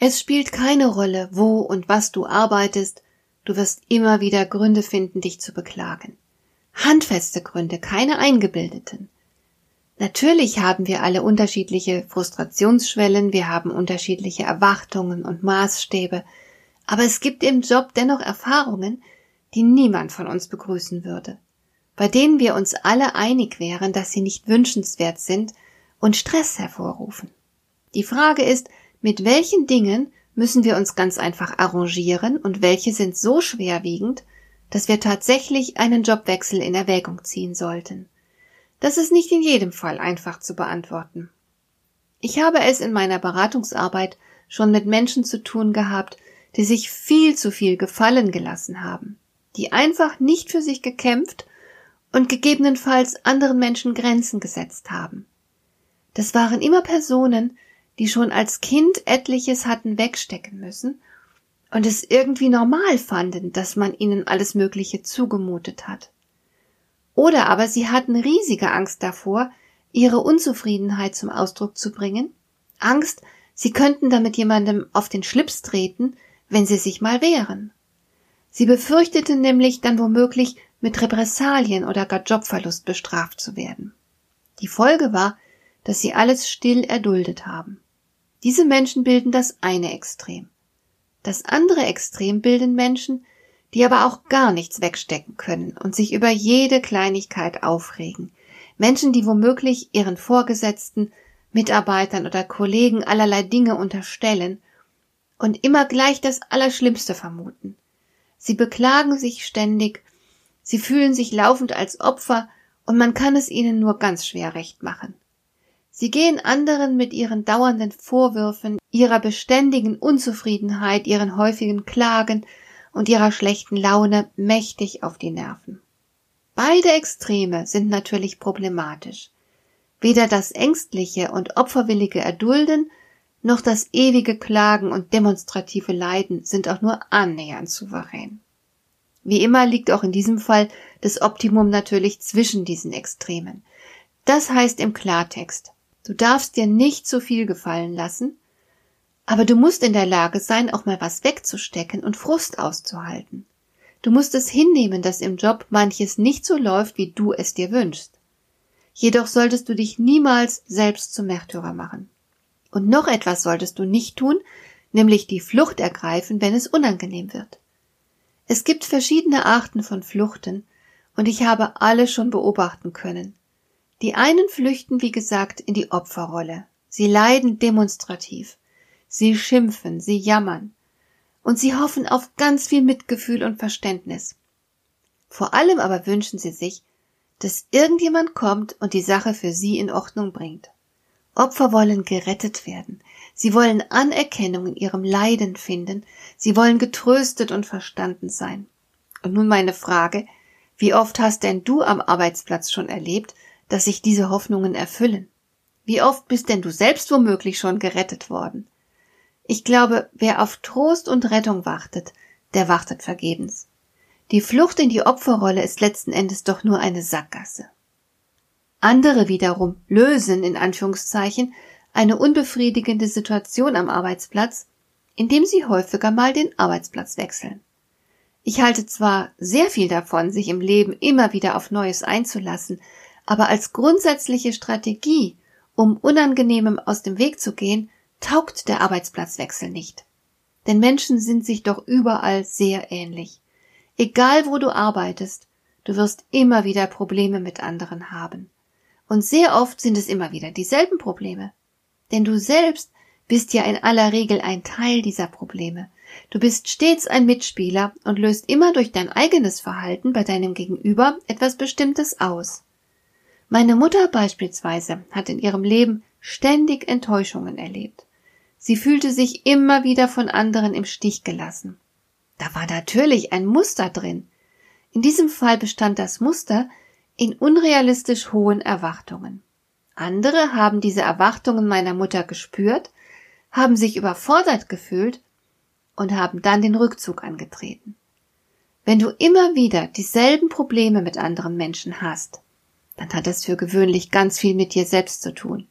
Es spielt keine Rolle, wo und was du arbeitest, du wirst immer wieder Gründe finden, dich zu beklagen. Handfeste Gründe, keine eingebildeten. Natürlich haben wir alle unterschiedliche Frustrationsschwellen, wir haben unterschiedliche Erwartungen und Maßstäbe, aber es gibt im Job dennoch Erfahrungen, die niemand von uns begrüßen würde, bei denen wir uns alle einig wären, dass sie nicht wünschenswert sind und Stress hervorrufen. Die Frage ist, mit welchen Dingen müssen wir uns ganz einfach arrangieren und welche sind so schwerwiegend, dass wir tatsächlich einen Jobwechsel in Erwägung ziehen sollten. Das ist nicht in jedem Fall einfach zu beantworten. Ich habe es in meiner Beratungsarbeit schon mit Menschen zu tun gehabt, die sich viel zu viel gefallen gelassen haben, die einfach nicht für sich gekämpft und gegebenenfalls anderen Menschen Grenzen gesetzt haben. Das waren immer Personen, die schon als Kind etliches hatten wegstecken müssen und es irgendwie normal fanden, dass man ihnen alles Mögliche zugemutet hat. Oder aber sie hatten riesige Angst davor, ihre Unzufriedenheit zum Ausdruck zu bringen, Angst, sie könnten damit jemandem auf den Schlips treten, wenn sie sich mal wehren. Sie befürchteten nämlich dann womöglich mit Repressalien oder gar Jobverlust bestraft zu werden. Die Folge war, dass sie alles still erduldet haben. Diese Menschen bilden das eine Extrem. Das andere Extrem bilden Menschen, die aber auch gar nichts wegstecken können und sich über jede Kleinigkeit aufregen. Menschen, die womöglich ihren Vorgesetzten, Mitarbeitern oder Kollegen allerlei Dinge unterstellen und immer gleich das Allerschlimmste vermuten. Sie beklagen sich ständig, sie fühlen sich laufend als Opfer und man kann es ihnen nur ganz schwer recht machen. Sie gehen anderen mit ihren dauernden Vorwürfen, ihrer beständigen Unzufriedenheit, ihren häufigen Klagen und ihrer schlechten Laune mächtig auf die Nerven. Beide Extreme sind natürlich problematisch. Weder das ängstliche und opferwillige Erdulden noch das ewige Klagen und demonstrative Leiden sind auch nur annähernd souverän. Wie immer liegt auch in diesem Fall das Optimum natürlich zwischen diesen Extremen. Das heißt im Klartext, Du darfst dir nicht zu viel gefallen lassen, aber du musst in der Lage sein, auch mal was wegzustecken und Frust auszuhalten. Du musst es hinnehmen, dass im Job manches nicht so läuft, wie du es dir wünschst. Jedoch solltest du dich niemals selbst zum Märtyrer machen. Und noch etwas solltest du nicht tun, nämlich die Flucht ergreifen, wenn es unangenehm wird. Es gibt verschiedene Arten von Fluchten, und ich habe alle schon beobachten können. Die einen flüchten, wie gesagt, in die Opferrolle. Sie leiden demonstrativ. Sie schimpfen, sie jammern. Und sie hoffen auf ganz viel Mitgefühl und Verständnis. Vor allem aber wünschen sie sich, dass irgendjemand kommt und die Sache für sie in Ordnung bringt. Opfer wollen gerettet werden. Sie wollen Anerkennung in ihrem Leiden finden. Sie wollen getröstet und verstanden sein. Und nun meine Frage, wie oft hast denn du am Arbeitsplatz schon erlebt, dass sich diese Hoffnungen erfüllen. Wie oft bist denn du selbst womöglich schon gerettet worden? Ich glaube, wer auf Trost und Rettung wartet, der wartet vergebens. Die Flucht in die Opferrolle ist letzten Endes doch nur eine Sackgasse. Andere wiederum lösen in Anführungszeichen eine unbefriedigende Situation am Arbeitsplatz, indem sie häufiger mal den Arbeitsplatz wechseln. Ich halte zwar sehr viel davon, sich im Leben immer wieder auf Neues einzulassen, aber als grundsätzliche Strategie, um Unangenehmem aus dem Weg zu gehen, taugt der Arbeitsplatzwechsel nicht. Denn Menschen sind sich doch überall sehr ähnlich. Egal wo du arbeitest, du wirst immer wieder Probleme mit anderen haben. Und sehr oft sind es immer wieder dieselben Probleme. Denn du selbst bist ja in aller Regel ein Teil dieser Probleme. Du bist stets ein Mitspieler und löst immer durch dein eigenes Verhalten bei deinem Gegenüber etwas Bestimmtes aus. Meine Mutter beispielsweise hat in ihrem Leben ständig Enttäuschungen erlebt. Sie fühlte sich immer wieder von anderen im Stich gelassen. Da war natürlich ein Muster drin. In diesem Fall bestand das Muster in unrealistisch hohen Erwartungen. Andere haben diese Erwartungen meiner Mutter gespürt, haben sich überfordert gefühlt und haben dann den Rückzug angetreten. Wenn du immer wieder dieselben Probleme mit anderen Menschen hast, dann hat das für gewöhnlich ganz viel mit dir selbst zu tun.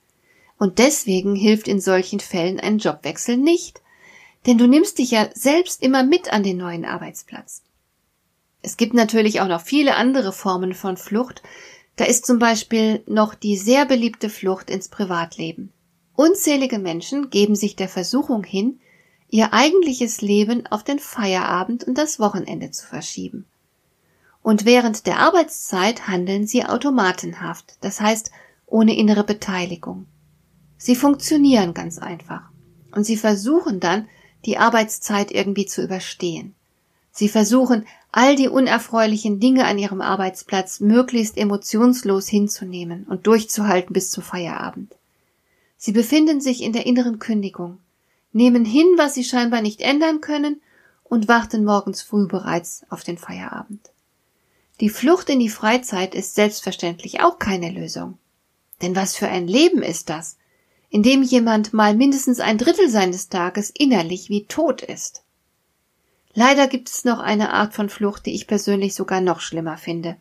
Und deswegen hilft in solchen Fällen ein Jobwechsel nicht, denn du nimmst dich ja selbst immer mit an den neuen Arbeitsplatz. Es gibt natürlich auch noch viele andere Formen von Flucht. Da ist zum Beispiel noch die sehr beliebte Flucht ins Privatleben. Unzählige Menschen geben sich der Versuchung hin, ihr eigentliches Leben auf den Feierabend und das Wochenende zu verschieben. Und während der Arbeitszeit handeln sie automatenhaft, das heißt ohne innere Beteiligung. Sie funktionieren ganz einfach. Und sie versuchen dann, die Arbeitszeit irgendwie zu überstehen. Sie versuchen, all die unerfreulichen Dinge an ihrem Arbeitsplatz möglichst emotionslos hinzunehmen und durchzuhalten bis zu Feierabend. Sie befinden sich in der inneren Kündigung, nehmen hin, was sie scheinbar nicht ändern können und warten morgens früh bereits auf den Feierabend. Die Flucht in die Freizeit ist selbstverständlich auch keine Lösung. Denn was für ein Leben ist das, in dem jemand mal mindestens ein Drittel seines Tages innerlich wie tot ist? Leider gibt es noch eine Art von Flucht, die ich persönlich sogar noch schlimmer finde.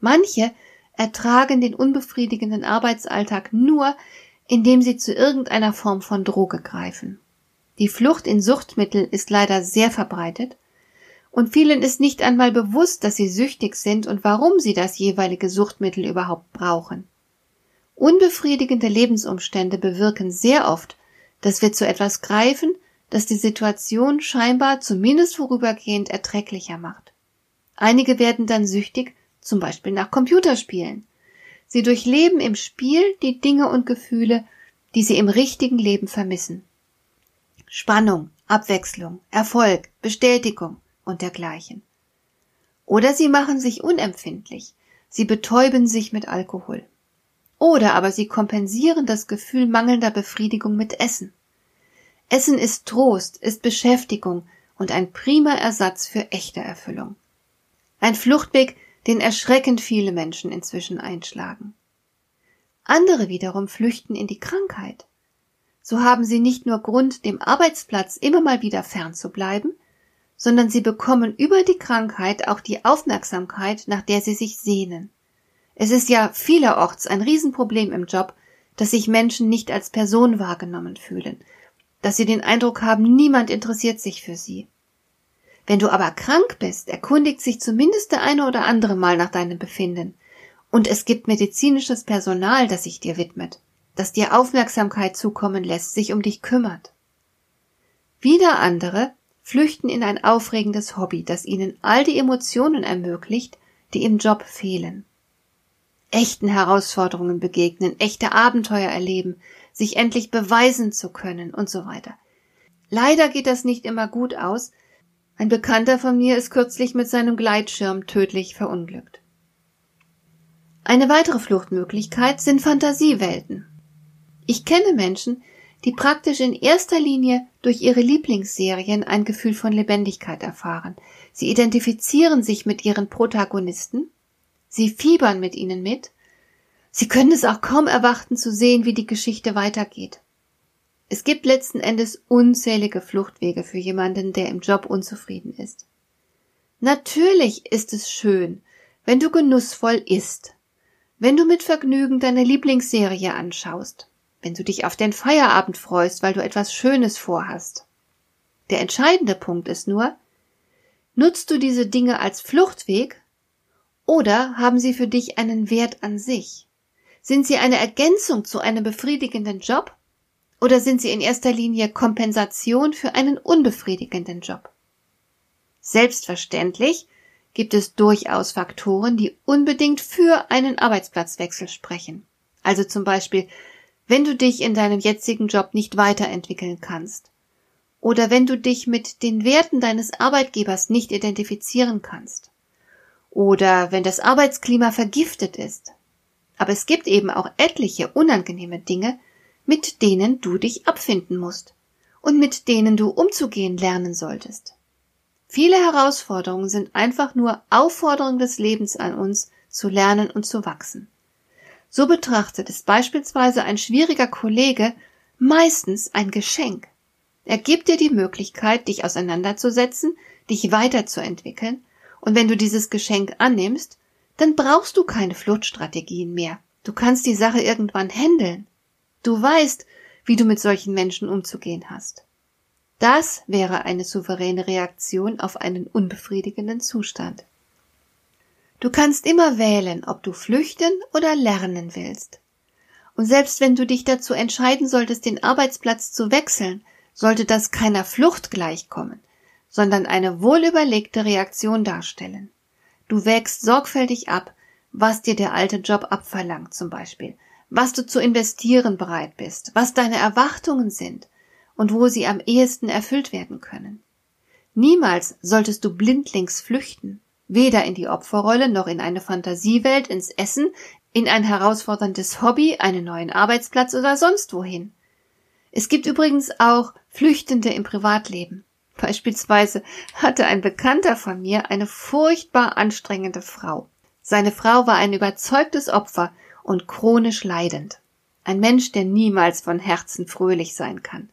Manche ertragen den unbefriedigenden Arbeitsalltag nur, indem sie zu irgendeiner Form von Droge greifen. Die Flucht in Suchtmittel ist leider sehr verbreitet, und vielen ist nicht einmal bewusst, dass sie süchtig sind und warum sie das jeweilige Suchtmittel überhaupt brauchen. Unbefriedigende Lebensumstände bewirken sehr oft, dass wir zu etwas greifen, das die Situation scheinbar zumindest vorübergehend erträglicher macht. Einige werden dann süchtig, zum Beispiel nach Computerspielen. Sie durchleben im Spiel die Dinge und Gefühle, die sie im richtigen Leben vermissen. Spannung, Abwechslung, Erfolg, Bestätigung und dergleichen. Oder sie machen sich unempfindlich, sie betäuben sich mit Alkohol. Oder aber sie kompensieren das Gefühl mangelnder Befriedigung mit Essen. Essen ist Trost, ist Beschäftigung und ein prima Ersatz für echte Erfüllung. Ein Fluchtweg, den erschreckend viele Menschen inzwischen einschlagen. Andere wiederum flüchten in die Krankheit. So haben sie nicht nur Grund, dem Arbeitsplatz immer mal wieder fernzubleiben, sondern sie bekommen über die Krankheit auch die Aufmerksamkeit, nach der sie sich sehnen. Es ist ja vielerorts ein Riesenproblem im Job, dass sich Menschen nicht als Person wahrgenommen fühlen, dass sie den Eindruck haben, niemand interessiert sich für sie. Wenn du aber krank bist, erkundigt sich zumindest der eine oder andere mal nach deinem Befinden. Und es gibt medizinisches Personal, das sich dir widmet, das dir Aufmerksamkeit zukommen lässt, sich um dich kümmert. Wieder andere flüchten in ein aufregendes Hobby, das ihnen all die Emotionen ermöglicht, die im Job fehlen. Echten Herausforderungen begegnen, echte Abenteuer erleben, sich endlich beweisen zu können und so weiter. Leider geht das nicht immer gut aus. Ein Bekannter von mir ist kürzlich mit seinem Gleitschirm tödlich verunglückt. Eine weitere Fluchtmöglichkeit sind Fantasiewelten. Ich kenne Menschen, die praktisch in erster Linie durch ihre Lieblingsserien ein Gefühl von Lebendigkeit erfahren. Sie identifizieren sich mit ihren Protagonisten, sie fiebern mit ihnen mit Sie können es auch kaum erwarten zu sehen, wie die Geschichte weitergeht. Es gibt letzten Endes unzählige Fluchtwege für jemanden, der im Job unzufrieden ist. Natürlich ist es schön, wenn du genussvoll isst, wenn du mit Vergnügen deine Lieblingsserie anschaust, wenn du dich auf den Feierabend freust, weil du etwas Schönes vorhast. Der entscheidende Punkt ist nur, nutzt du diese Dinge als Fluchtweg oder haben sie für dich einen Wert an sich? Sind sie eine Ergänzung zu einem befriedigenden Job? Oder sind sie in erster Linie Kompensation für einen unbefriedigenden Job? Selbstverständlich gibt es durchaus Faktoren, die unbedingt für einen Arbeitsplatzwechsel sprechen. Also zum Beispiel, wenn du dich in deinem jetzigen Job nicht weiterentwickeln kannst. Oder wenn du dich mit den Werten deines Arbeitgebers nicht identifizieren kannst. Oder wenn das Arbeitsklima vergiftet ist. Aber es gibt eben auch etliche unangenehme Dinge, mit denen du dich abfinden musst. und mit denen du umzugehen lernen solltest. Viele Herausforderungen sind einfach nur Aufforderungen des Lebens an uns, zu lernen und zu wachsen. So betrachtet ist beispielsweise ein schwieriger Kollege meistens ein Geschenk. Er gibt dir die Möglichkeit, dich auseinanderzusetzen, dich weiterzuentwickeln, und wenn du dieses Geschenk annimmst, dann brauchst du keine Fluchtstrategien mehr. Du kannst die Sache irgendwann handeln. Du weißt, wie du mit solchen Menschen umzugehen hast. Das wäre eine souveräne Reaktion auf einen unbefriedigenden Zustand. Du kannst immer wählen, ob du flüchten oder lernen willst. Und selbst wenn du dich dazu entscheiden solltest, den Arbeitsplatz zu wechseln, sollte das keiner Flucht gleichkommen, sondern eine wohlüberlegte Reaktion darstellen. Du wägst sorgfältig ab, was dir der alte Job abverlangt zum Beispiel, was du zu investieren bereit bist, was deine Erwartungen sind und wo sie am ehesten erfüllt werden können. Niemals solltest du blindlings flüchten, weder in die Opferrolle noch in eine Fantasiewelt, ins Essen, in ein herausforderndes Hobby, einen neuen Arbeitsplatz oder sonst wohin. Es gibt übrigens auch Flüchtende im Privatleben. Beispielsweise hatte ein Bekannter von mir eine furchtbar anstrengende Frau. Seine Frau war ein überzeugtes Opfer und chronisch leidend. Ein Mensch, der niemals von Herzen fröhlich sein kann.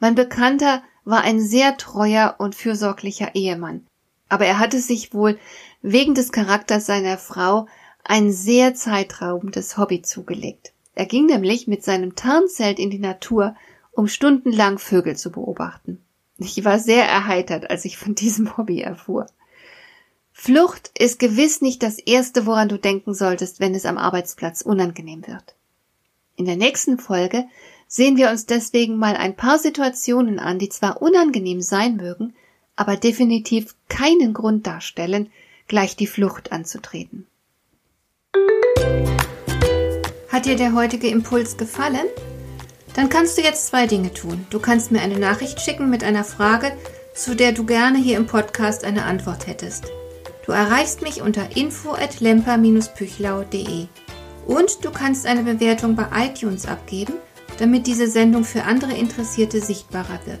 Mein Bekannter war ein sehr treuer und fürsorglicher Ehemann, aber er hatte sich wohl wegen des Charakters seiner Frau ein sehr zeitraubendes Hobby zugelegt. Er ging nämlich mit seinem Tarnzelt in die Natur, um stundenlang Vögel zu beobachten. Ich war sehr erheitert, als ich von diesem Hobby erfuhr. Flucht ist gewiss nicht das Erste, woran du denken solltest, wenn es am Arbeitsplatz unangenehm wird. In der nächsten Folge sehen wir uns deswegen mal ein paar Situationen an, die zwar unangenehm sein mögen, aber definitiv keinen Grund darstellen, gleich die Flucht anzutreten. Hat dir der heutige Impuls gefallen? Dann kannst du jetzt zwei Dinge tun. Du kannst mir eine Nachricht schicken mit einer Frage, zu der du gerne hier im Podcast eine Antwort hättest. Du erreichst mich unter info@lemper-püchlau.de. Und du kannst eine Bewertung bei iTunes abgeben, damit diese Sendung für andere Interessierte sichtbarer wird.